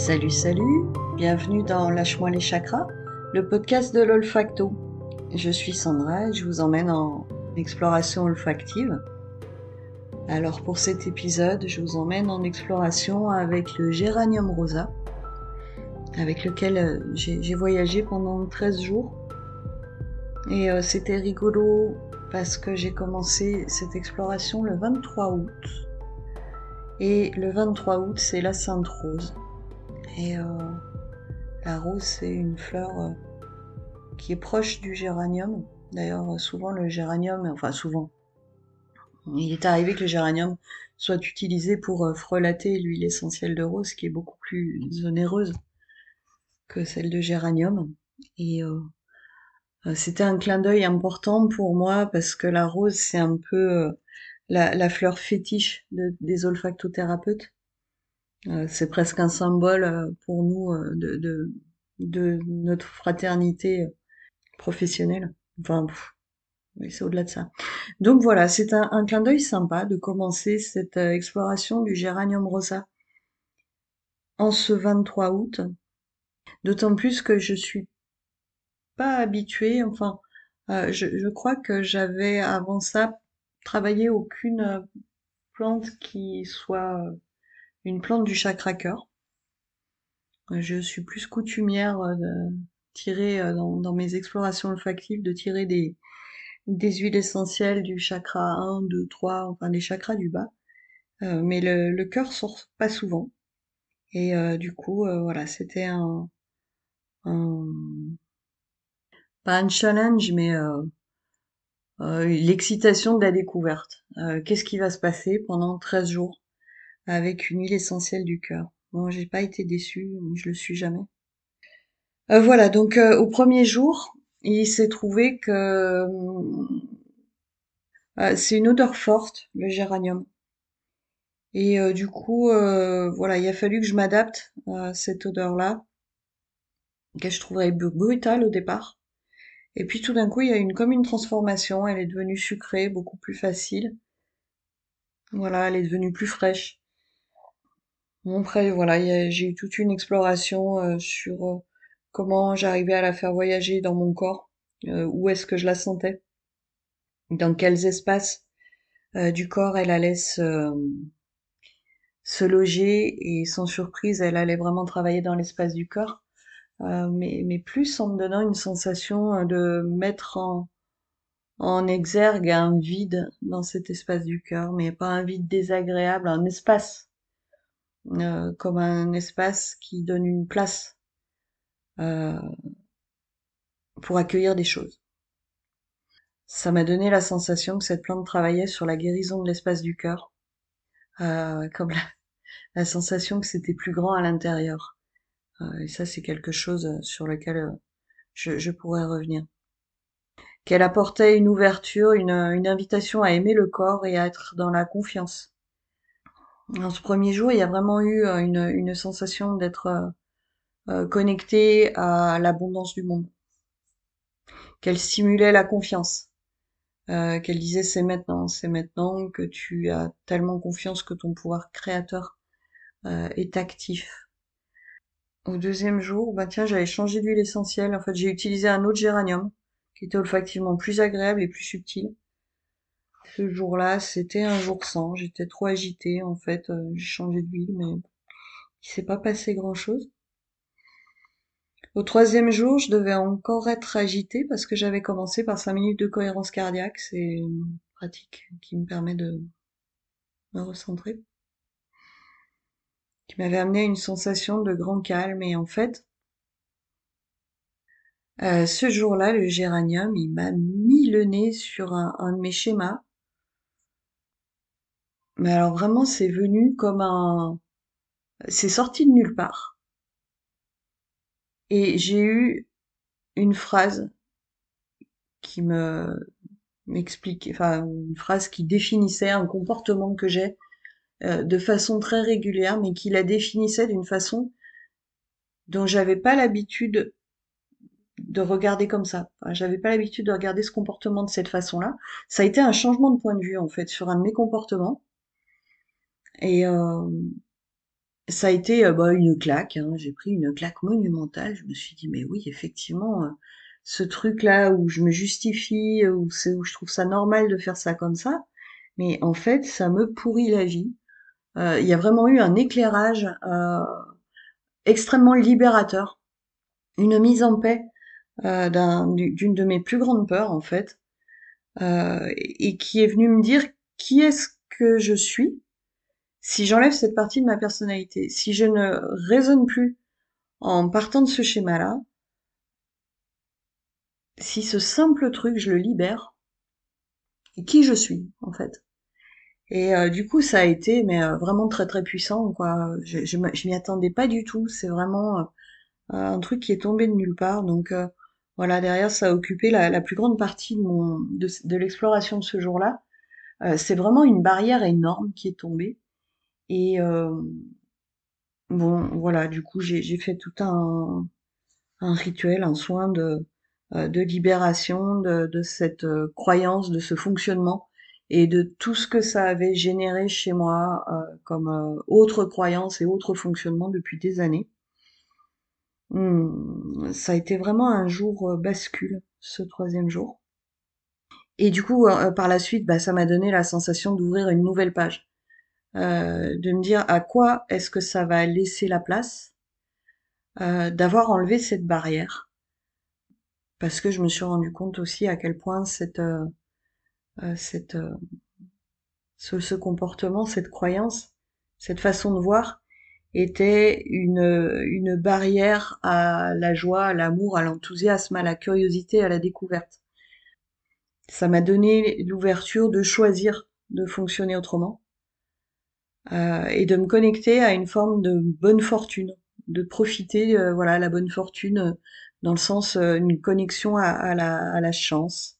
Salut, salut, bienvenue dans Lâche-moi les chakras, le podcast de l'olfacto. Je suis Sandra et je vous emmène en exploration olfactive. Alors pour cet épisode, je vous emmène en exploration avec le géranium rosa, avec lequel euh, j'ai voyagé pendant 13 jours. Et euh, c'était rigolo parce que j'ai commencé cette exploration le 23 août. Et le 23 août, c'est la Sainte Rose. Et euh, la rose, c'est une fleur euh, qui est proche du géranium. D'ailleurs, souvent le géranium, enfin souvent, il est arrivé que le géranium soit utilisé pour euh, frelater l'huile essentielle de rose, qui est beaucoup plus onéreuse que celle de géranium. Et c'était un clin d'œil important pour moi parce que la rose, c'est un peu la, fleur fétiche des olfactothérapeutes. Euh, c'est presque un symbole euh, pour nous euh, de, de, notre fraternité professionnelle. Enfin, c'est au-delà de ça. Donc voilà, c'est un, clin d'œil sympa de commencer cette exploration du géranium rosa en ce 23 août. D'autant plus que je suis pas habituée, enfin, je, crois que j'avais avant ça travaillé aucune plante qui soit une plante du chakra cœur. Je suis plus coutumière euh, de tirer euh, dans, mes explorations olfactives, de tirer des, huiles essentielles du chakra 1, 2, 3, enfin des chakras du bas. Euh, mais le, le cœur sort pas souvent. Et du coup, voilà, c'était un, un, pas un challenge, mais l'excitation de la découverte. Qu'est-ce qui va se passer pendant 13 jours? Avec une huile essentielle du cœur. Bon, j'ai pas été déçue, je le suis jamais. Euh, voilà, donc euh, au premier jour, il s'est trouvé que euh, c'est une odeur forte, le géranium. Et du coup, voilà, il a fallu que je m'adapte à cette odeur-là, que je trouverais brutale au départ. Et puis tout d'un coup, il y a une comme une transformation, elle est devenue sucrée, beaucoup plus facile. Voilà, elle est devenue plus fraîche. Bon, après, voilà, j'ai eu toute une exploration euh, sur euh, comment j'arrivais à la faire voyager dans mon corps, euh, où est-ce que je la sentais, dans quels espaces du corps elle allait se, se loger, et sans surprise, elle allait vraiment travailler dans l'espace du corps, mais, mais plus en me donnant une sensation de mettre en, en exergue un vide dans cet espace du cœur, mais pas un vide désagréable, un espace euh, comme un espace qui donne une place euh, pour accueillir des choses. Ça m'a donné la sensation que cette plante travaillait sur la guérison de l'espace du cœur, euh, comme la, sensation que c'était plus grand à l'intérieur. et ça, c'est quelque chose sur lequel je, je pourrais revenir qu'elle apportait une ouverture, une, invitation à aimer le corps et à être dans la confiance. Dans ce premier jour, il y a vraiment eu euh, une, sensation d'être euh, euh, connecté à l'abondance du monde. Qu'elle stimulait la confiance. Euh, qu'elle disait c'est maintenant, c'est maintenant que tu as tellement confiance que ton pouvoir créateur est actif. Au deuxième jour, bah tiens, j'avais changé d'huile essentielle. En fait, j'ai utilisé un autre géranium qui était olfactivement plus agréable et plus subtil ce jour-là, c'était un jour sans. J'étais trop agitée, en fait. Euh, j'ai changé d'huile, mais il s'est pas passé grand-chose. Au troisième jour, je devais encore être agitée parce que j'avais commencé par cinq minutes de cohérence cardiaque. C'est une pratique qui me permet de me recentrer. Qui m'avait amené à une sensation de grand calme. Et en fait, euh, ce jour-là, le géranium, il m'a mis le nez sur un de mes schémas mais alors vraiment, c'est venu comme un... C'est sorti de nulle part. Et j'ai eu une phrase qui me m'expliquait, enfin une phrase qui définissait un comportement que j'ai euh, de façon très régulière, mais qui la définissait d'une façon dont j'avais pas l'habitude de regarder comme ça. J'avais pas l'habitude de regarder ce comportement de cette façon-là. Ça a été un changement de point de vue en fait sur un de mes comportements. Et ça a été bah, une claque. hein. J'ai pris une claque monumentale. Je me suis dit, mais oui, effectivement, ce truc-là où je me justifie, où où je trouve ça normal de faire ça comme ça, mais en fait, ça me pourrit la vie. Il y a vraiment eu un éclairage extrêmement libérateur, une mise en paix d'un- d'une de mes plus grandes peurs en fait, et qui est venue me dire qui est-ce que je suis si j'enlève cette partie de ma personnalité, si je ne raisonne plus en partant de ce schéma-là, si ce simple truc, je le libère, qui je suis, en fait. Et euh, du coup, ça a été mais euh, vraiment très très puissant, quoi. Je, je, m'y attendais pas du tout. C'est vraiment euh, un truc qui est tombé de nulle part. Donc voilà, derrière, ça a occupé la, plus grande partie de l'exploration de ce jour-là. C'est vraiment une barrière énorme qui est tombée. Et euh, bon, voilà, du coup, j'ai fait tout un rituel, un soin de, euh, libération de, cette euh, croyance, de ce fonctionnement et de tout ce que ça avait généré chez moi comme autre croyance et autre fonctionnement depuis des années. Hum, ça a été vraiment un jour bascule, ce troisième jour. Et du coup, par la suite, bah, ça m'a donné la sensation d'ouvrir une nouvelle page, euh, de me dire à quoi est-ce que ça va laisser la place, euh, d'avoir enlevé cette barrière, parce que je me suis rendu compte aussi à quel point cette euh, euh, cette, ce, ce comportement, cette croyance, cette façon de voir était une, une barrière à la joie, à l'amour, à l'enthousiasme, à la curiosité, à la découverte. Ça m'a donné l'ouverture de choisir de fonctionner autrement euh, et de me connecter à une forme de bonne fortune, de profiter, euh, voilà, la bonne fortune euh, dans le sens euh, une connexion à, à, la, à la chance,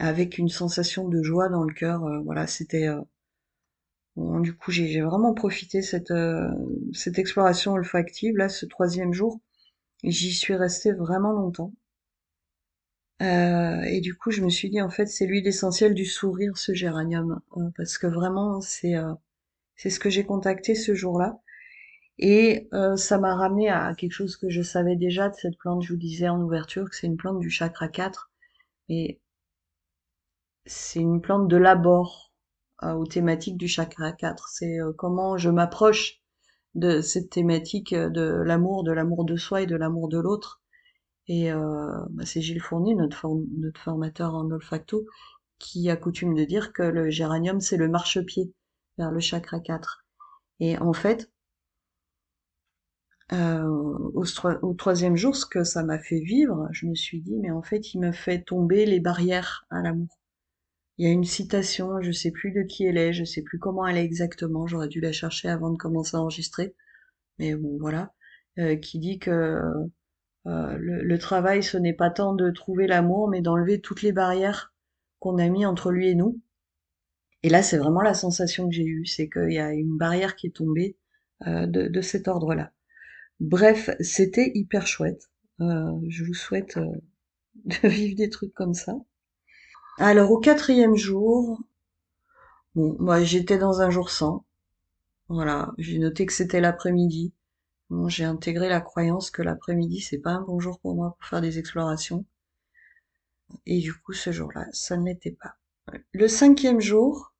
avec une sensation de joie dans le cœur. euh, voilà, c'était Bon, du coup, j'ai vraiment profité cette cette exploration olfactive là, ce troisième jour. J'y suis restée vraiment longtemps. Euh, et du coup, je me suis dit en fait, c'est l'huile essentielle du sourire, ce géranium, Euh, parce que vraiment, c'est euh, c'est ce que j'ai contacté ce jour-là. Et euh, ça m'a ramené à quelque chose que je savais déjà de cette plante. Je vous disais en ouverture que c'est une plante du chakra 4, et c'est une plante de l'abord euh, aux thématiques du chakra 4. C'est euh, comment je m'approche de cette thématique euh, de l'amour, de l'amour de soi et de l'amour de l'autre. Et bah, c'est Gilles Fournier, notre, notre formateur en olfacto, qui a coutume de dire que le géranium, c'est le marchepied vers le chakra 4. Et en fait, euh, au, troisième jour, ce que ça m'a fait vivre, je me suis dit, mais en fait, il me fait tomber les barrières à l'amour. Il y a une citation, je sais plus de qui elle est, je sais plus comment elle est exactement, j'aurais dû la chercher avant de commencer à enregistrer, mais bon, voilà, euh, qui dit que Euh, le, le travail, ce n'est pas tant de trouver l'amour, mais d'enlever toutes les barrières qu'on a mis entre lui et nous. Et là, c'est vraiment la sensation que j'ai eue, c'est qu'il y a une barrière qui est tombée euh, de, cet ordre-là. Bref, c'était hyper chouette. Euh, je vous souhaite euh, de vivre des trucs comme ça. Alors, au quatrième jour, bon, moi, j'étais dans un jour sans. Voilà, j'ai noté que c'était l'après-midi. J'ai intégré la croyance que l'après-midi, c'est pas un bon jour pour moi pour faire des explorations. Et du coup, ce jour-là, ça ne l'était pas. Le cinquième jour,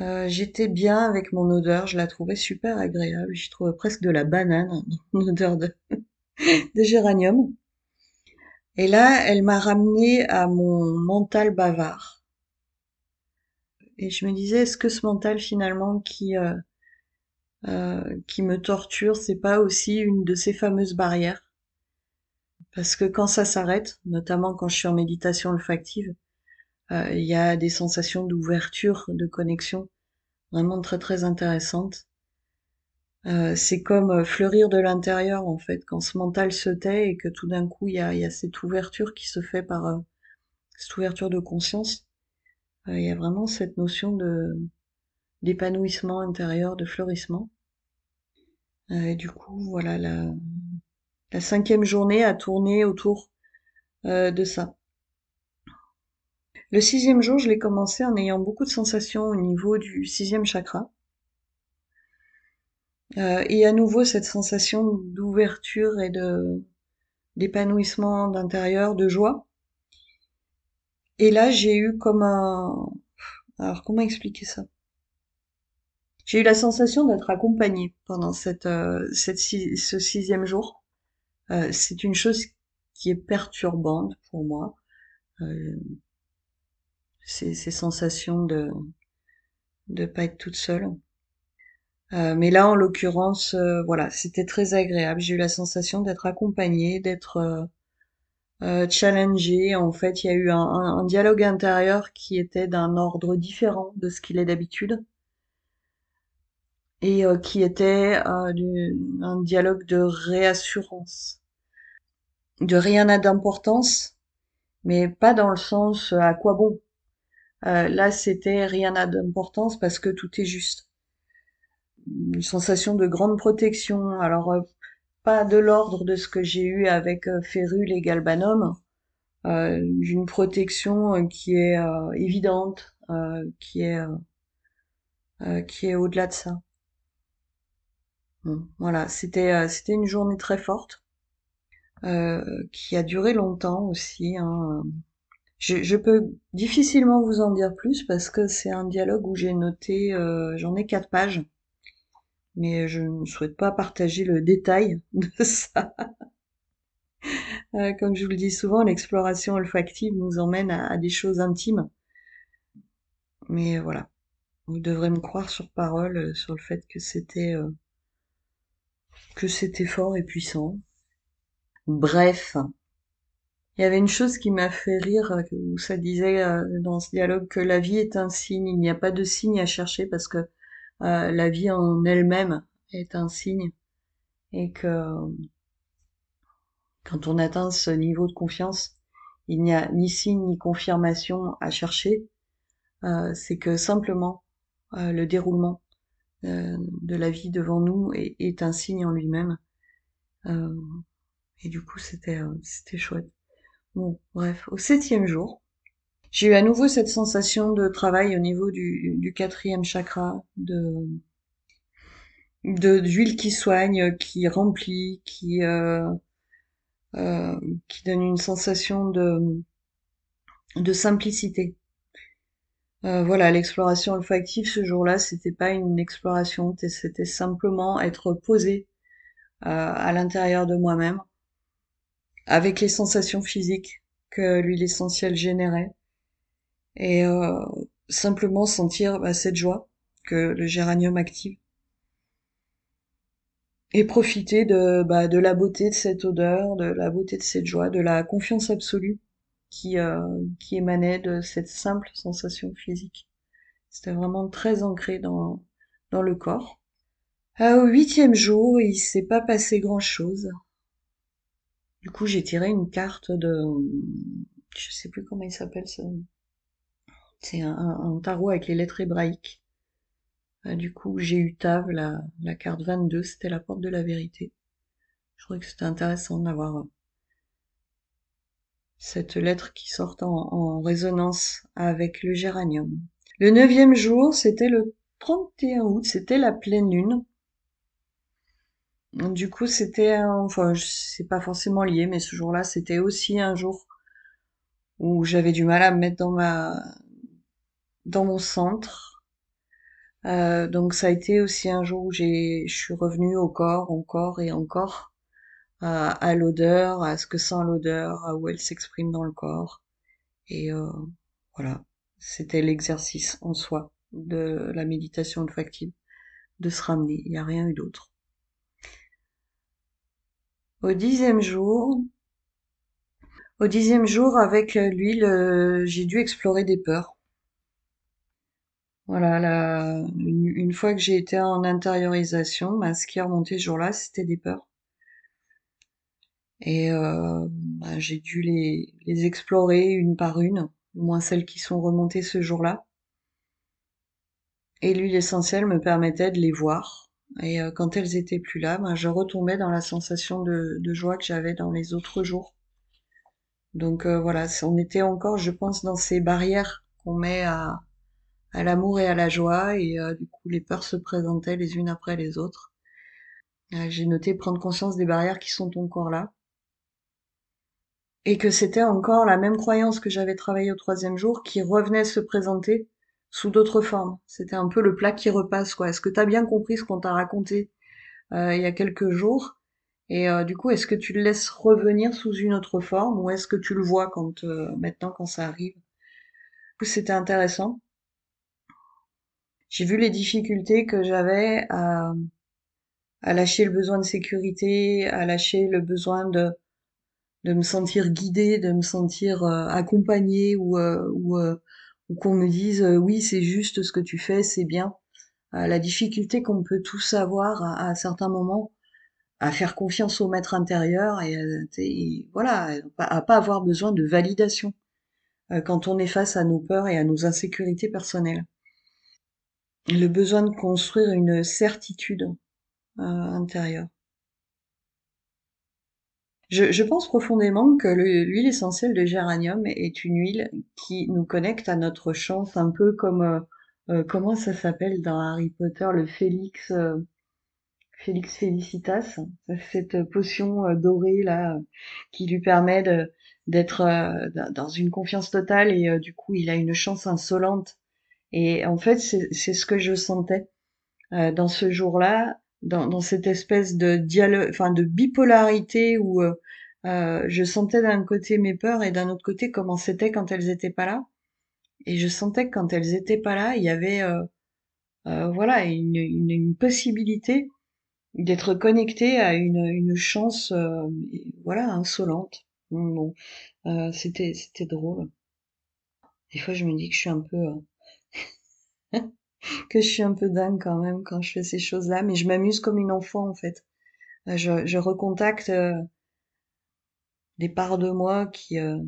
euh, j'étais bien avec mon odeur, je la trouvais super agréable. J'y trouvais presque de la banane mon odeur de, géranium. Et là, elle m'a ramené à mon mental bavard. Et je me disais, est-ce que ce mental finalement qui euh, euh, qui me torture, c'est pas aussi une de ces fameuses barrières? Parce que quand ça s'arrête, notamment quand je suis en méditation olfactive, il y a des sensations d'ouverture, de connexion vraiment très très intéressantes. Euh, c'est comme euh, fleurir de l'intérieur en fait, quand ce mental se tait et que tout d'un coup il y a, cette ouverture qui se fait par euh, cette ouverture de conscience. Euh, il y a vraiment cette notion de d'épanouissement intérieur, de fleurissement. Euh, et du coup, voilà, la, la cinquième journée a tourné autour euh, de ça. Le sixième jour, je l'ai commencé en ayant beaucoup de sensations au niveau du sixième chakra. Euh, et à nouveau cette sensation d'ouverture et de d'épanouissement d'intérieur, de joie. Et là, j'ai eu comme un... Alors, comment expliquer ça? J'ai eu la sensation d'être accompagnée pendant cette, euh, ce sixième jour. Euh, c'est une chose qui est perturbante pour moi. Euh, ces, sensations de de pas être toute seule. Euh, mais là, en l'occurrence, euh, voilà, c'était très agréable. J'ai eu la sensation d'être accompagnée, d'être euh, euh challengée. En fait, il y a eu un, un, dialogue intérieur qui était d'un ordre différent de ce qu'il est d'habitude et qui était un dialogue de réassurance. De rien n'a d'importance, mais pas dans le sens à quoi bon? Là, c'était rien n'a d'importance parce que tout est juste une sensation de grande protection. Alors, euh, pas de l'ordre de ce que j'ai eu avec euh, Férule et Galbanum, euh, une protection euh, qui est évidente, qui est qui est au-delà de ça. Voilà, c'était c'était une journée très forte qui a duré longtemps aussi. Hein. Je, peux difficilement vous en dire plus parce que c'est un dialogue où j'ai noté, j'en ai quatre pages mais je ne souhaite pas partager le détail de ça. Euh, comme je vous le dis souvent, l'exploration olfactive nous emmène à, des choses intimes. Mais voilà, vous devrez me croire sur parole euh, sur le fait que c'était euh, que c'était fort et puissant. Bref, il y avait une chose qui m'a fait rire, où ça disait dans ce dialogue que la vie est un signe, il n'y a pas de signe à chercher parce que euh, la vie en elle-même est un signe et que quand on atteint ce niveau de confiance, il n'y a ni signe ni confirmation à chercher. Euh, c'est que simplement euh, le déroulement de la vie devant nous est, est un signe en lui-même. et du coup, c'était c'était chouette. Bon, bref, au septième jour, j'ai eu à nouveau cette sensation de travail au niveau du, quatrième chakra, de d'huile qui soigne, qui remplit, qui euh, euh, qui donne une sensation de de simplicité. Euh, voilà, l'exploration olfactive ce jour-là, c'était pas une exploration, c'était simplement être posé à l'intérieur de moi-même, avec les sensations physiques que l'huile essentielle générait et euh, simplement sentir bah, cette joie que le géranium active et profiter de, bah, de la beauté de cette odeur, de la beauté de cette joie, de la confiance absolue qui, euh, émanait de cette simple sensation physique. C'était vraiment très ancré dans, dans le corps. au huitième jour, il s'est pas passé grand chose. Du coup, j'ai tiré une carte de, je sais plus comment il s'appelle ça, c'est un, tarot avec les lettres hébraïques. Euh, du coup, j'ai eu Tav, la, carte 22, c'était la porte de la vérité. Je trouvais que c'était intéressant d'avoir euh, cette lettre qui sort en, résonance avec le géranium. Le neuvième jour, c'était le 31 août, c'était la pleine lune. Du coup, c'était, enfin, c'est pas forcément lié, mais ce jour-là, c'était aussi un jour où j'avais du mal à me mettre dans ma dans mon centre. Euh, donc ça a été aussi un jour où j'ai, je suis revenue au corps, encore et encore, à, l'odeur, à ce que sent l'odeur, à où elle s'exprime dans le corps. Et euh, voilà, c'était l'exercice en soi de la méditation olfactive, de se ramener. Il n'y a rien eu d'autre. Au dixième jour, au dixième jour, avec l'huile, euh, j'ai dû explorer des peurs. Voilà, une, fois que j'ai été en intériorisation, ce qui est remonté ce jour-là, c'était des peurs. Et euh, bah, j'ai dû les, les explorer une par une, au moins celles qui sont remontées ce jour-là. Et l'huile essentielle me permettait de les voir. Et euh, quand elles étaient plus là, bah, je retombais dans la sensation de, de joie que j'avais dans les autres jours. Donc euh, voilà, on était encore, je pense, dans ces barrières qu'on met à, à l'amour et à la joie, et euh, du coup les peurs se présentaient les unes après les autres. Euh, J'ai noté prendre conscience des barrières qui sont encore là. Et que c'était encore la même croyance que j'avais travaillé au troisième jour qui revenait se présenter sous d'autres formes. C'était un peu le plat qui repasse, quoi. Est-ce que t'as bien compris ce qu'on t'a raconté euh, il y a quelques jours? Et euh, du coup, est-ce que tu le laisses revenir sous une autre forme ou est-ce que tu le vois quand euh, maintenant quand ça arrive? C'était intéressant. J'ai vu les difficultés que j'avais à, à lâcher le besoin de sécurité, à lâcher le besoin de de me sentir guidée, de me sentir euh, accompagnée ou euh, ou, euh, ou qu'on me dise euh, oui c'est juste ce que tu fais, c'est bien. Euh, la difficulté qu'on peut tous avoir à, certains moments à faire confiance au maître intérieur et, euh, et voilà à pas avoir besoin de validation quand on est face à nos peurs et à nos insécurités personnelles. Le besoin de construire une certitude intérieure. Je, je pense profondément que le- l'huile essentielle de géranium est une huile qui nous connecte à notre chance, un peu comme euh, euh, comment ça s'appelle dans Harry Potter, le Félix, euh, Félix Felicitas, cette potion euh, dorée là euh, qui lui permet d'être dans une confiance totale et du coup il a une chance insolente. Et en fait c'est ce que je sentais dans ce jour-là, dans, dans cette espèce de dialogue, enfin de bipolarité où euh, euh, je sentais d'un côté mes peurs et d'un autre côté comment c'était quand elles étaient pas là. Et je sentais que quand elles étaient pas là, il y avait euh, euh, voilà une, une, une possibilité d'être connecté à une, une chance euh, voilà insolente. Bon, euh, c'était c'était drôle. Des fois je me dis que je suis un peu que je suis un peu dingue quand même quand je fais ces choses-là, mais je m'amuse comme une enfant en fait. Euh, Je, je recontacte euh, des parts de moi qui, euh,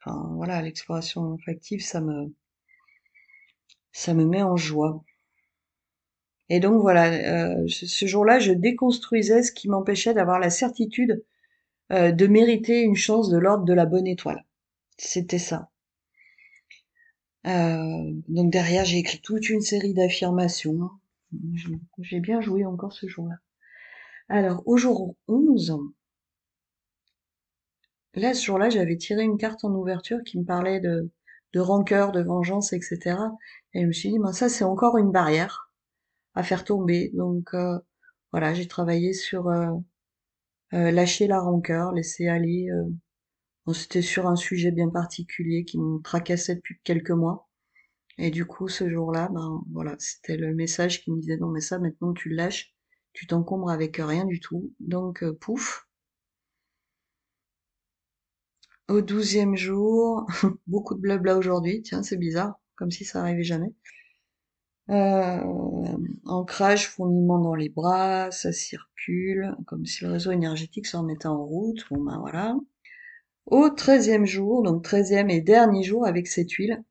enfin voilà, l'exploration olfactive, ça me, ça me met en joie. Et donc voilà, euh, ce jour-là, je déconstruisais ce qui m'empêchait d'avoir la certitude de mériter une chance de l'ordre de la bonne étoile. C'était ça. Euh, donc derrière, j'ai écrit toute une série d'affirmations. J'ai bien joué encore ce jour-là. Alors, au jour 11, Là, ce jour-là, j'avais tiré une carte en ouverture qui me parlait de, de rancœur, de vengeance, etc. Et je me suis dit, ben ça, c'est encore une barrière à faire tomber. Donc euh, voilà, j'ai travaillé sur euh, lâcher la rancœur, laisser aller. C'était sur un sujet bien particulier qui me tracassait depuis quelques mois. Et du coup, ce jour-là, ben voilà, c'était le message qui me disait, non mais ça, maintenant tu lâches, tu t'encombres avec rien du tout. Donc euh, pouf. Au douzième jour, beaucoup de blabla aujourd'hui, tiens, c'est bizarre, comme si ça arrivait jamais. Euh, ancrage, fourmillement dans les bras, ça circule, comme si le réseau énergétique se remettait en route. Bon ben voilà. Au treizième jour, donc treizième et dernier jour avec cette huile,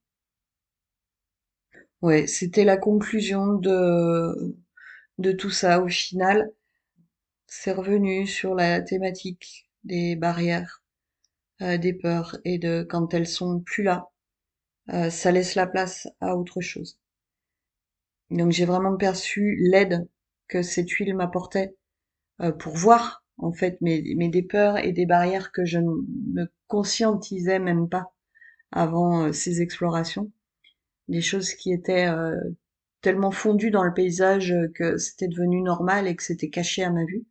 ouais, c'était la conclusion de, de tout ça. Au final, c'est revenu sur la thématique des barrières, euh, des peurs et de quand elles sont plus là, euh, ça laisse la place à autre chose. Donc j'ai vraiment perçu l'aide que cette huile m'apportait euh, pour voir en fait mes, mes des peurs et des barrières que je ne conscientisais même pas avant euh, ces explorations, des choses qui étaient euh, tellement fondues dans le paysage que c'était devenu normal et que c'était caché à ma vue.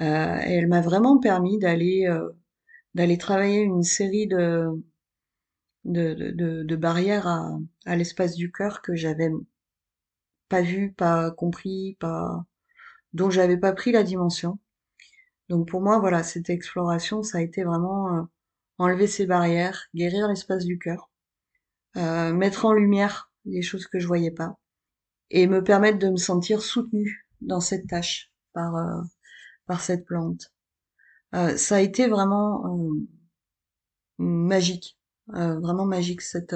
Euh, et elle m'a vraiment permis d'aller euh, d'aller travailler une série de, de, de- de barrières à, à l'espace du cœur que j'avais pas vu, pas compris, pas dont j'avais pas pris la dimension. Donc pour moi, voilà, cette exploration, ça a été vraiment euh, enlever ces barrières, guérir l'espace du cœur, euh, mettre en lumière les choses que je voyais pas, et me permettre de me sentir soutenue dans cette tâche par euh, par cette plante. Ça a été vraiment magique, vraiment magique cette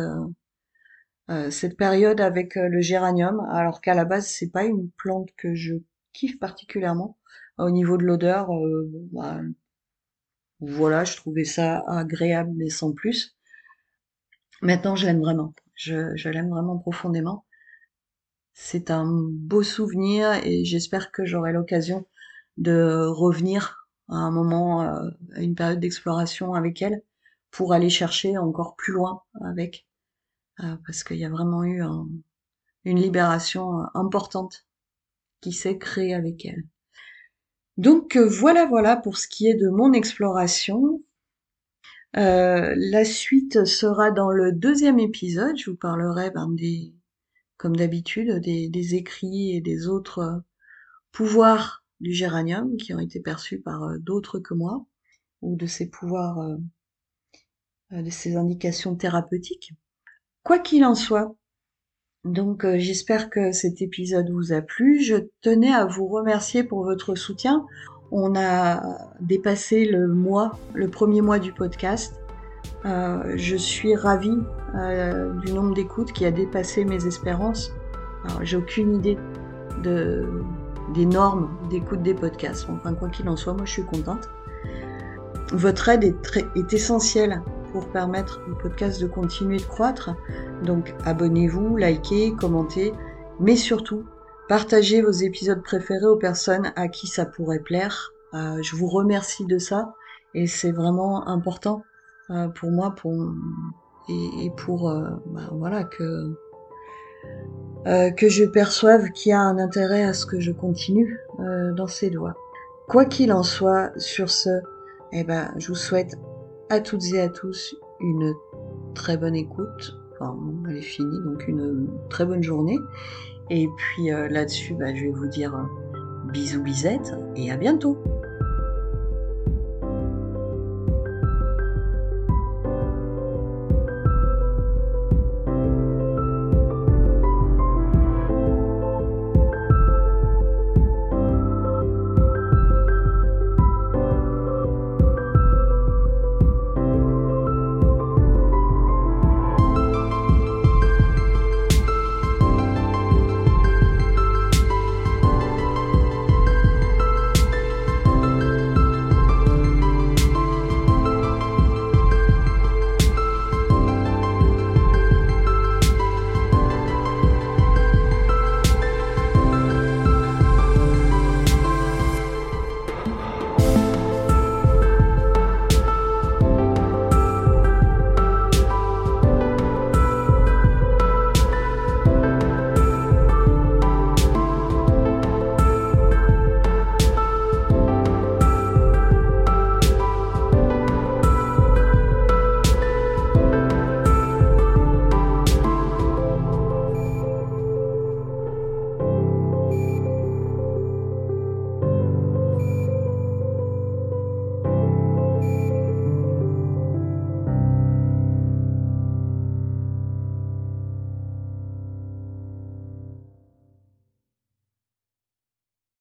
cette période avec le géranium, alors qu'à la base c'est pas une plante que je kiffe particulièrement. Au niveau de l'odeur, euh, bah, voilà, je trouvais ça agréable mais sans plus. Maintenant, je l'aime vraiment. Je, je l'aime vraiment profondément. C'est un beau souvenir et j'espère que j'aurai l'occasion de revenir à un moment, euh, à une période d'exploration avec elle, pour aller chercher encore plus loin avec, euh, parce qu'il y a vraiment eu une libération importante qui s'est créée avec elle. Donc voilà, voilà pour ce qui est de mon exploration. Euh, la suite sera dans le deuxième épisode. Je vous parlerai ben, comme d'habitude, des, écrits et des autres euh, pouvoirs du géranium qui ont été perçus par euh, d'autres que moi, ou de ses pouvoirs, de ses indications thérapeutiques. Quoi qu'il en soit, donc j'espère que cet épisode vous a plu. Je tenais à vous remercier pour votre soutien. On a dépassé le mois, le premier mois du podcast. Euh, je suis ravie euh, du nombre d'écoutes qui a dépassé mes espérances. J'ai aucune idée de, des normes d'écoute des podcasts. Enfin, quoi qu'il en soit, moi je suis contente. Votre aide est, très, est essentielle pour permettre au podcast de continuer de croître. Donc abonnez-vous, likez, commentez, mais surtout Partagez vos épisodes préférés aux personnes à qui ça pourrait plaire. Euh, je vous remercie de ça et c'est vraiment important euh, pour moi pour, et, pour euh, bah, voilà que que je perçoive qu'il y a un intérêt à ce que je continue dans ces doigts. Quoi qu'il en soit, sur ce, eh ben, je vous souhaite à toutes et à tous une très bonne écoute. Enfin, elle est finie, donc une très bonne journée. Et puis euh, là-dessus, bah, je vais vous dire euh, bisous bisettes et à bientôt